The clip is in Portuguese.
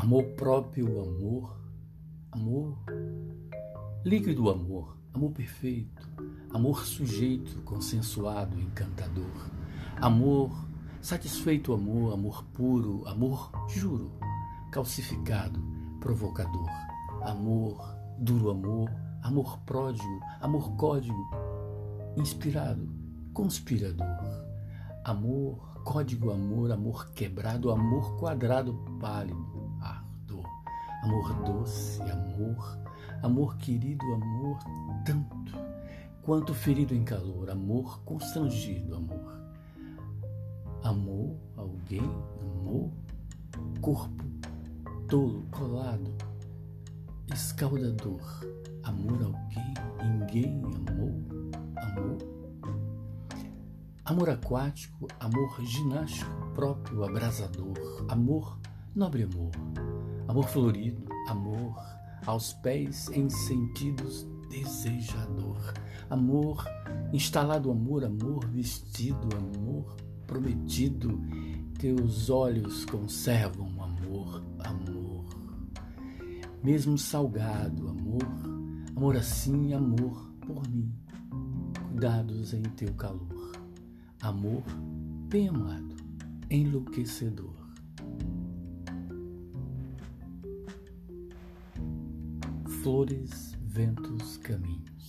Amor próprio, amor, amor, líquido amor, amor perfeito, amor sujeito, consensuado, encantador, amor, satisfeito amor, amor puro, amor, juro, calcificado, provocador, amor, duro amor, amor pródigo, amor código, inspirado, conspirador, amor, código amor, amor quebrado, amor quadrado, pálido, ardor, amor doce, amor, amor querido, amor tanto, quanto ferido em calor, amor constrangido, amor. Amor alguém, amor, corpo tolo, colado, escaldador, amor alguém, ninguém amou, Amor aquático, amor ginástico próprio, abrasador, amor, nobre amor, amor florido, amor aos pés em sentidos desejador, amor, instalado amor, amor vestido, amor prometido, teus olhos conservam amor, amor, mesmo salgado, amor, amor assim, amor por mim, cuidados em teu calor, amor bem amado, enlouquecedor. Flores, ventos, caminhos.